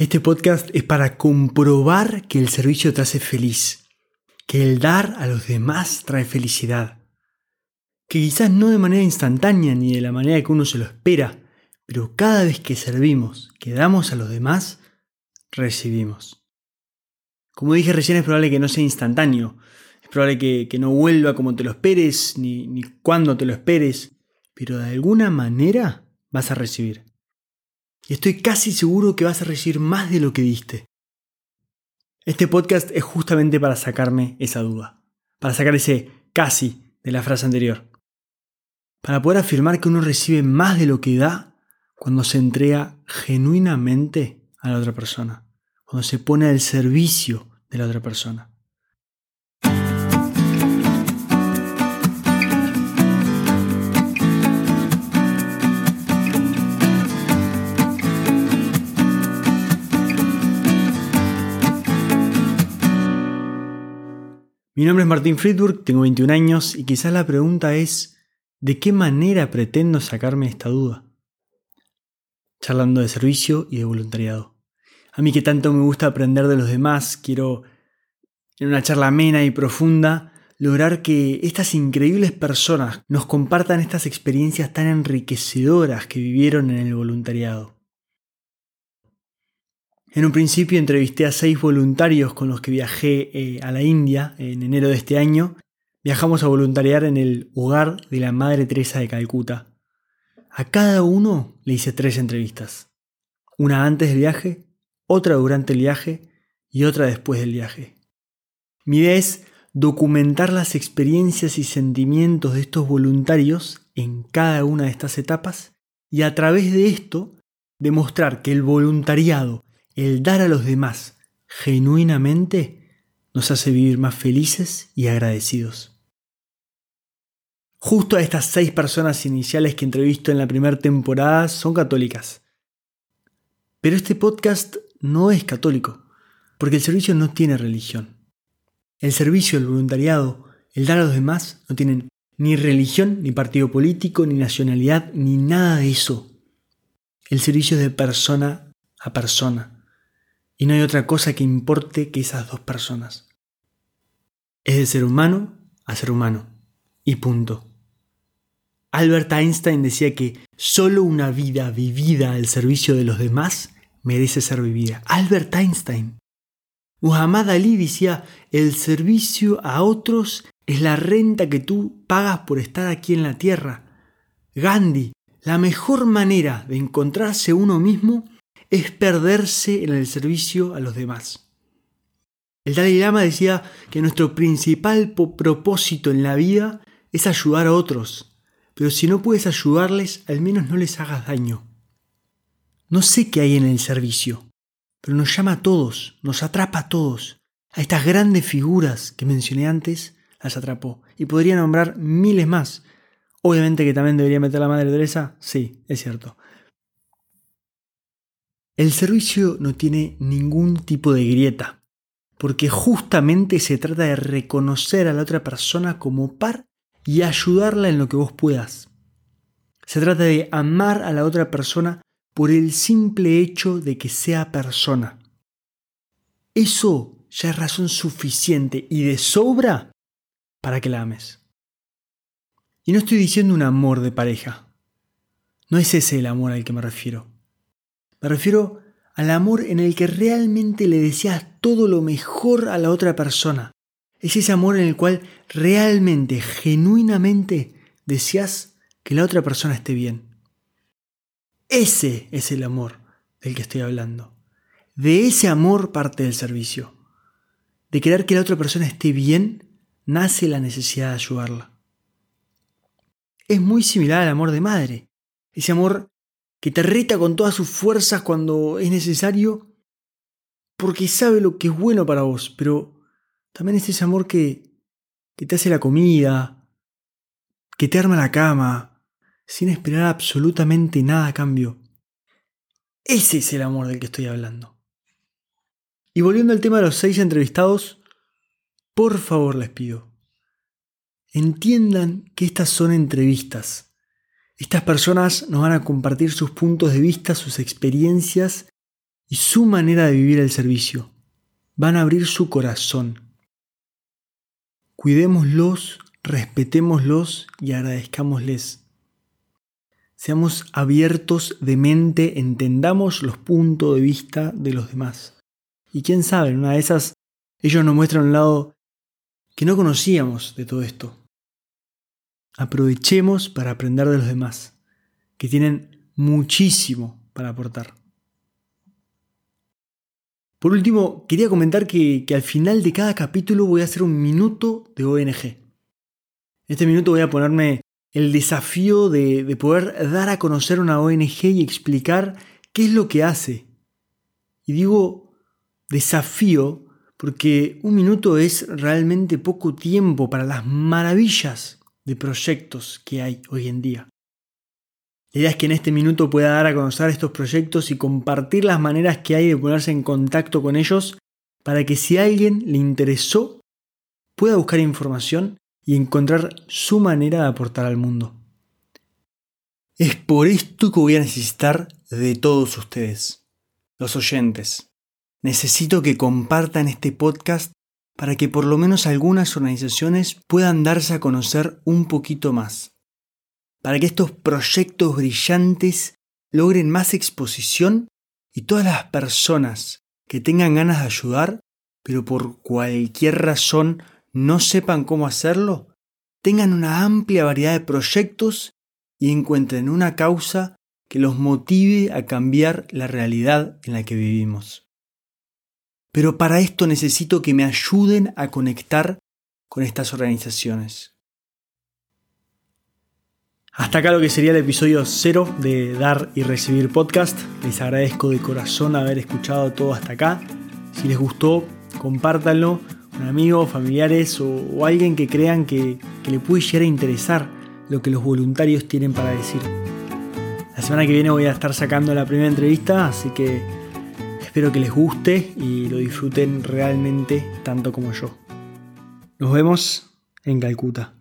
Este podcast es para comprobar que el servicio te hace feliz, que el dar a los demás trae felicidad, que quizás no de manera instantánea ni de la manera que uno se lo espera, pero cada vez que servimos, que damos a los demás, recibimos. Como dije recién, es probable que no sea instantáneo, es probable que, no vuelva como te lo esperes, ni, ni cuando te lo esperes, pero de alguna manera vas a recibir. Y estoy casi seguro que vas a recibir más de lo que diste. Este podcast es justamente para sacarme esa duda, para sacar ese casi de la frase anterior, para poder afirmar que uno recibe más de lo que da cuando se entrega genuinamente a la otra persona, cuando se pone al servicio de la otra persona. Mi nombre es Martín Friedburg, tengo 21 años y quizás la pregunta es, ¿de qué manera pretendo sacarme esta duda? Charlando de servicio y de voluntariado. A mí que tanto me gusta aprender de los demás, quiero, en una charla amena y profunda, lograr que estas increíbles personas nos compartan estas experiencias tan enriquecedoras que vivieron en el voluntariado. En un principio entrevisté a seis voluntarios con los que viajé eh, a la India en enero de este año. Viajamos a voluntariar en el hogar de la Madre Teresa de Calcuta. A cada uno le hice tres entrevistas. Una antes del viaje, otra durante el viaje y otra después del viaje. Mi idea es documentar las experiencias y sentimientos de estos voluntarios en cada una de estas etapas y a través de esto demostrar que el voluntariado el dar a los demás genuinamente nos hace vivir más felices y agradecidos. Justo a estas seis personas iniciales que entrevisto en la primera temporada son católicas. Pero este podcast no es católico, porque el servicio no tiene religión. El servicio, el voluntariado, el dar a los demás no tienen ni religión, ni partido político, ni nacionalidad, ni nada de eso. El servicio es de persona a persona y no hay otra cosa que importe que esas dos personas. Es de ser humano a ser humano. Y punto. Albert Einstein decía que solo una vida vivida al servicio de los demás merece ser vivida. Albert Einstein. Muhammad Ali decía, el servicio a otros es la renta que tú pagas por estar aquí en la tierra. Gandhi, la mejor manera de encontrarse uno mismo es perderse en el servicio a los demás. El Dalai Lama decía que nuestro principal propósito en la vida es ayudar a otros, pero si no puedes ayudarles, al menos no les hagas daño. No sé qué hay en el servicio, pero nos llama a todos, nos atrapa a todos. A estas grandes figuras que mencioné antes, las atrapó. Y podría nombrar miles más. Obviamente que también debería meter la Madre Teresa, sí, es cierto. El servicio no tiene ningún tipo de grieta, porque justamente se trata de reconocer a la otra persona como par y ayudarla en lo que vos puedas. Se trata de amar a la otra persona por el simple hecho de que sea persona. Eso ya es razón suficiente y de sobra para que la ames. Y no estoy diciendo un amor de pareja. No es ese el amor al que me refiero. Me refiero al amor en el que realmente le deseas todo lo mejor a la otra persona. Es ese amor en el cual realmente, genuinamente deseas que la otra persona esté bien. Ese es el amor del que estoy hablando. De ese amor parte del servicio. De querer que la otra persona esté bien, nace la necesidad de ayudarla. Es muy similar al amor de madre. Ese amor que te reta con todas sus fuerzas cuando es necesario, porque sabe lo que es bueno para vos, pero también es ese amor que, que te hace la comida, que te arma la cama, sin esperar absolutamente nada a cambio. Ese es el amor del que estoy hablando. Y volviendo al tema de los seis entrevistados, por favor les pido, entiendan que estas son entrevistas estas personas nos van a compartir sus puntos de vista, sus experiencias y su manera de vivir el servicio. Van a abrir su corazón. Cuidémoslos, respetémoslos y agradezcámosles. Seamos abiertos de mente, entendamos los puntos de vista de los demás. Y quién sabe, en una de esas ellos nos muestran un lado que no conocíamos de todo esto. Aprovechemos para aprender de los demás, que tienen muchísimo para aportar. Por último, quería comentar que, al final de cada capítulo voy a hacer un minuto de ONG. En este minuto voy a ponerme el desafío de, de poder dar a conocer una ONG y explicar qué es lo que hace. Y digo desafío porque un minuto es realmente poco tiempo para las maravillas de proyectos que hay hoy en día. La idea es que en este minuto pueda dar a conocer estos proyectos y compartir las maneras que hay de ponerse en contacto con ellos para que si a alguien le interesó pueda buscar información y encontrar su manera de aportar al mundo. Es por esto que voy a necesitar de todos ustedes, los oyentes. Necesito que compartan este podcast para que por lo menos algunas organizaciones puedan darse a conocer un poquito más para que estos proyectos brillantes logren más exposición y todas las personas que tengan ganas de ayudar, pero por cualquier razón no sepan cómo hacerlo, tengan una amplia variedad de proyectos y encuentren una causa que los motive a cambiar la realidad en la que vivimos. Pero para esto necesito que me ayuden a conectar con estas organizaciones. Hasta acá lo que sería el episodio cero de Dar y Recibir Podcast. Les agradezco de corazón haber escuchado todo hasta acá. Si les gustó, compártanlo con amigos, familiares o, alguien que crean que, le puede llegar a interesar lo que los voluntarios tienen para decir. La semana que viene voy a estar sacando la primera entrevista, así que espero que les guste y lo disfruten realmente tanto como yo. Nos vemos en Calcuta.